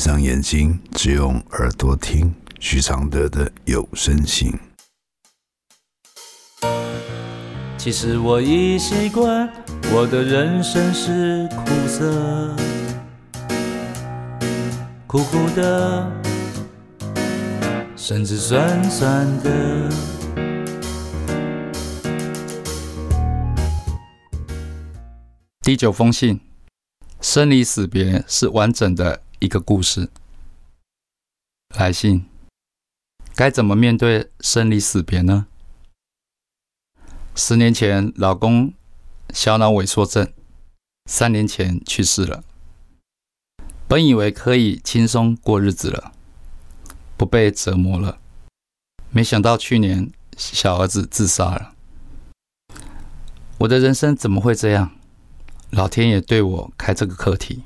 上眼睛，只用耳朵听许常德的有声信。其实我已习惯，我的人生是苦涩，苦苦的，甚至酸酸的。第九封信，生离死别是完整的一个故事。来信，该怎么面对生离死别呢？十年前，老公小脑萎缩症，三年前去世了。本以为可以轻松过日子了，不被折磨了，没想到去年小儿子自杀了。我的人生怎么会这样？老天爷对我开这个课题，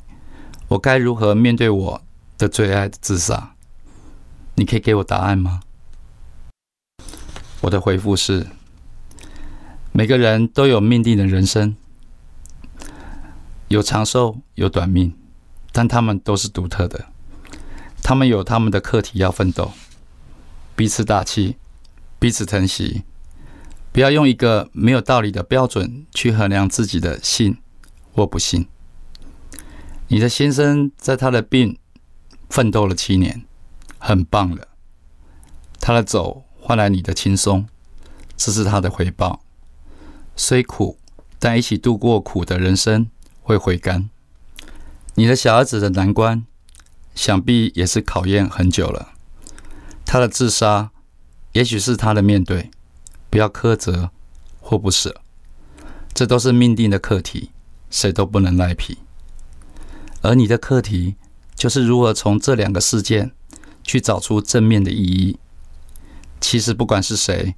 我该如何面对我的最爱的自杀？你可以给我答案吗？我的回复是：每个人都有命定的人生，有长寿，有短命，但他们都是独特的。他们有他们的课题要奋斗，彼此打气，彼此疼惜。不要用一个没有道理的标准去衡量自己的信。或不信，你的先生在他的病奋斗了七年，很棒了。他的走换来你的轻松，这是他的回报。虽苦，但一起度过苦的人生会回甘。你的小儿子的难关，想必也是考验很久了。他的自杀，也许是他的面对。不要苛责或不舍，这都是命定的课题。谁都不能赖皮，而你的课题就是如何从这两个事件去找出正面的意义。其实不管是谁，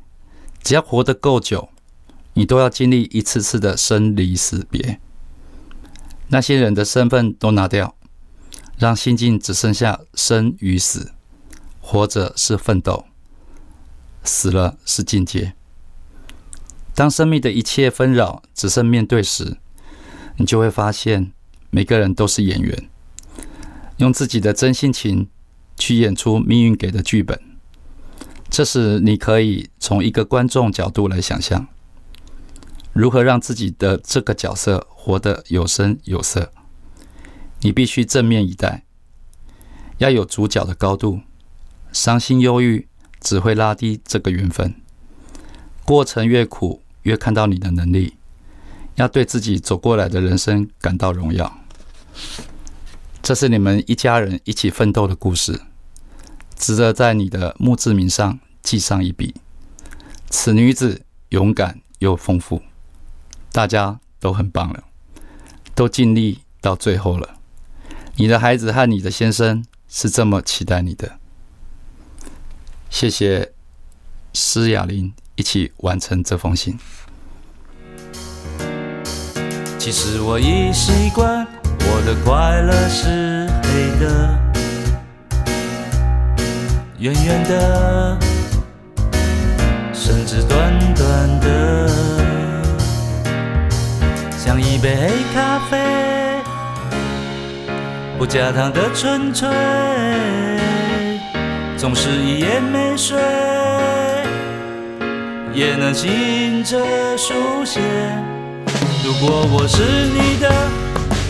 只要活得够久，你都要经历一次次的生离死别。那些人的身份都拿掉，让心境只剩下生与死。活着是奋斗，死了是境界。当生命的一切纷扰只剩面对时，你就会发现，每个人都是演员，用自己的真性情去演出命运给的剧本。这时，你可以从一个观众角度来想象，如何让自己的这个角色活得有声有色。你必须正面以待，要有主角的高度。伤心忧郁只会拉低这个缘分。过程越苦，越看到你的能力。要对自己走过来的人生感到荣耀。这是你们一家人一起奋斗的故事，值得在你的墓志铭上记上一笔。此女子勇敢又丰富，大家都很棒了，都尽力到最后了。你的孩子和你的先生是这么期待你的。谢谢施雅玲一起完成这封信。其实我已习惯，我的快乐是黑的，圆圆的，甚至短短的，像一杯黑咖啡，不加糖的纯粹，总是一夜没睡，也能醒着书写。如果我是你的